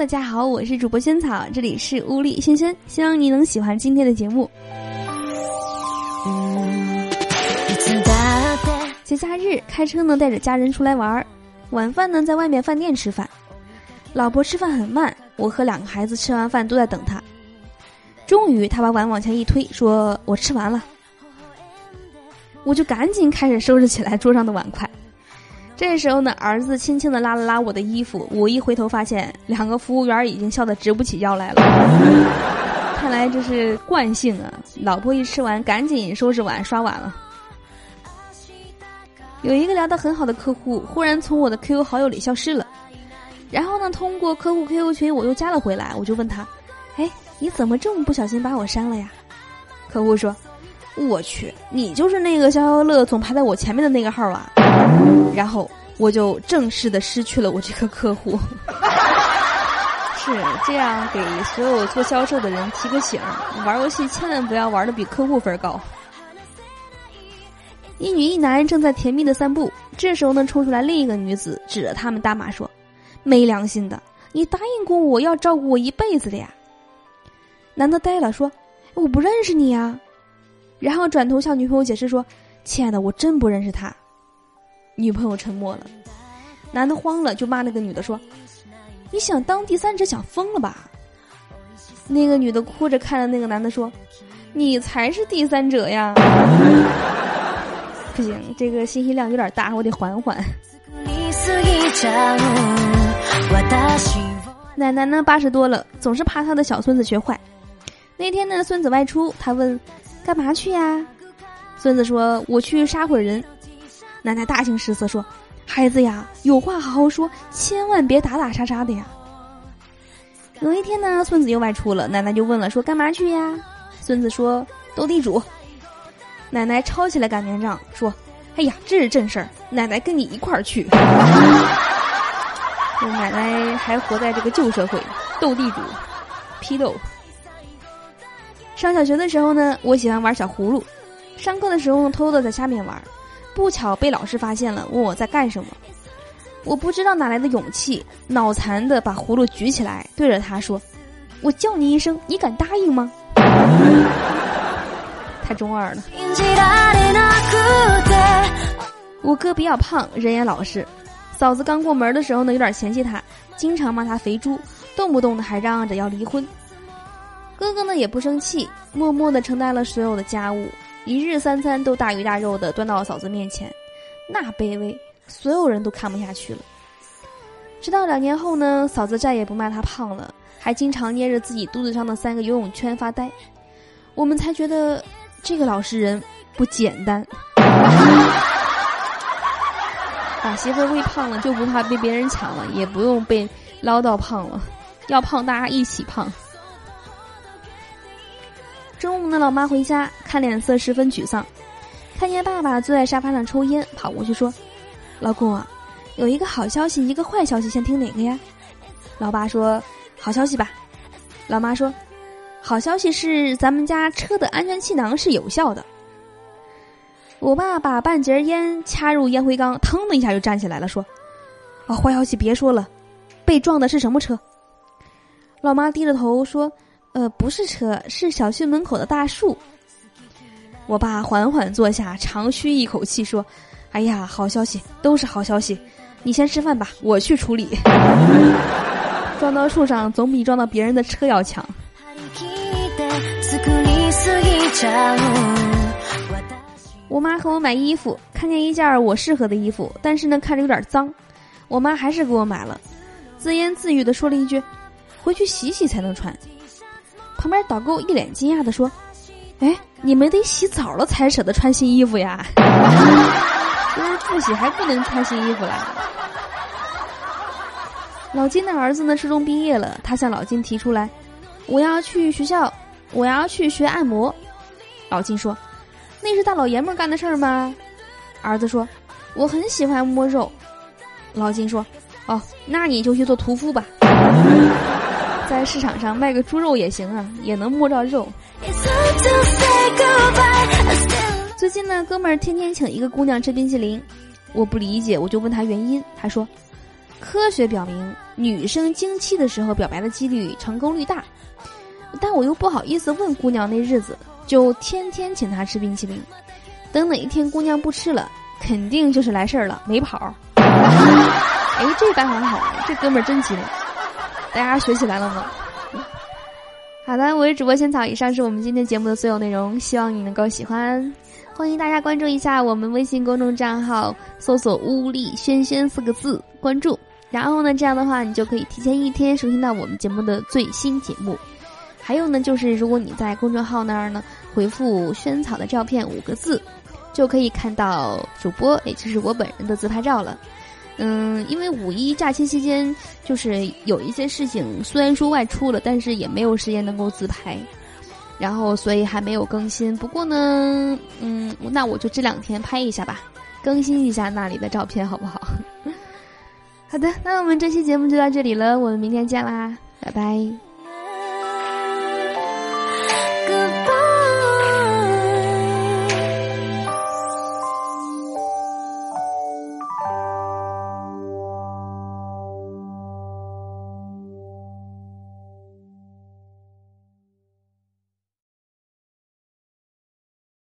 大家好，我是主播萱草，这里是屋里萱萱，希望你能喜欢今天的节目。节假日开车呢，带着家人出来玩儿，晚饭呢在外面饭店吃饭。老婆吃饭很慢，我和两个孩子吃完饭都在等她。终于，她把碗往前一推，说：“我吃完了。”我就赶紧开始收拾起来桌上的碗筷。这时候呢，儿子轻轻的拉了拉我的衣服，我一回头发现，两个服务员已经笑得直不起腰来了。看来这是惯性啊！老婆一吃完，赶紧收拾碗、刷碗了。有一个聊得很好的客户，忽然从我的 QQ 好友里消失了。然后呢，通过客户 QQ 群，我又加了回来。我就问他：“哎，你怎么这么不小心把我删了呀？”客户说：“我去，你就是那个消消乐总排在我前面的那个号啊。”然后我就正式的失去了我这个客户。是这样，给所有做销售的人提个醒：玩游戏千万不要玩的比客户分高。一女一男正在甜蜜的散步，这时候呢，冲出来另一个女子，指着他们大骂说：“没良心的，你答应过我要照顾我一辈子的呀！”男的呆了，说：“我不认识你呀。”然后转头向女朋友解释说：“亲爱的，我真不认识他。”女朋友沉默了，男的慌了，就骂那个女的说：“你想当第三者，想疯了吧？”那个女的哭着看着那个男的说：“你才是第三者呀！”不行，这个信息量有点大，我得缓缓。奶奶呢，八十多了，总是怕她的小孙子学坏。那天呢，孙子外出，他问：“干嘛去呀？”孙子说：“我去杀会人。”奶奶大惊失色说：“孩子呀，有话好好说，千万别打打杀杀的呀。”有一天呢，孙子又外出了，奶奶就问了：“说干嘛去呀？”孙子说：“斗地主。”奶奶抄起来擀面杖，说：“哎呀，这是正事儿，奶奶跟你一块儿去。”奶奶还活在这个旧社会，斗地主，批斗。上小学的时候呢，我喜欢玩小葫芦，上课的时候偷偷的在下面玩，不巧被老师发现了，问我在干什么。我不知道哪来的勇气，脑残的把葫芦举起来，对着他说：“我叫你一声，你敢答应吗？” 太中二了。我哥比较胖，人也老实。嫂子刚过门的时候呢，有点嫌弃他，经常骂他肥猪，动不动的还嚷嚷着要离婚。哥哥呢也不生气，默默的承担了所有的家务，一日三餐都大鱼大肉的端到嫂子面前，那卑微，所有人都看不下去了。直到两年后呢，嫂子再也不骂他胖了，还经常捏着自己肚子上的三个游泳圈发呆，我们才觉得。这个老实人不简单，把媳妇喂胖了就不怕被别人抢了，也不用被唠叨胖了，要胖大家一起胖。中午呢，老妈回家看脸色十分沮丧，看见爸爸坐在沙发上抽烟，跑过去说：“老公啊，有一个好消息，一个坏消息，先听哪个呀？”老爸说：“好消息吧。”老妈说。好消息是，咱们家车的安全气囊是有效的。我爸把半截烟掐入烟灰缸，腾的一下就站起来了，说：“啊，坏消息别说了，被撞的是什么车？”老妈低着头说：“呃，不是车，是小区门口的大树。”我爸缓缓坐下，长吁一口气说：“哎呀，好消息，都是好消息，你先吃饭吧，我去处理。撞到树上总比撞到别人的车要强。”我妈和我买衣服，看见一件我适合的衣服，但是呢看着有点脏，我妈还是给我买了，自言自语的说了一句：“回去洗洗才能穿。”旁边导购一脸惊讶的说：“哎，你们得洗澡了才舍得穿新衣服呀？就是不洗还不能穿新衣服了。”老金的儿子呢，初中毕业了，他向老金提出来：“我要去学校。”我要去学按摩，老金说：“那是大老爷们干的事儿吗？”儿子说：“我很喜欢摸肉。”老金说：“哦，那你就去做屠夫吧，在市场上卖个猪肉也行啊，也能摸着肉。”最近呢，哥们儿天天请一个姑娘吃冰淇淋，我不理解，我就问他原因，他说：“科学表明，女生经期的时候表白的几率成功率大，但我又不好意思问姑娘那日子，就天天请她吃冰淇淋。等哪一天姑娘不吃了，肯定就是来事儿了，没跑。哎，这办法好，这哥们儿真机灵，大家学起来了吗？好的，我是主播仙草，以上是我们今天节目的所有内容，希望你能够喜欢。欢迎大家关注一下我们微信公众账号，搜索“乌力轩轩”四个字，关注。然后呢，这样的话，你就可以提前一天收听到我们节目的最新节目。还有呢，就是如果你在公众号那儿呢回复“萱草的照片”五个字，就可以看到主播，也就是我本人的自拍照了。嗯，因为五一假期期间，就是有一些事情，虽然说外出了，但是也没有时间能够自拍，然后所以还没有更新。不过呢，嗯，那我就这两天拍一下吧，更新一下那里的照片，好不好？好的，那我们这期节目就到这里了，我们明天见啦，拜拜。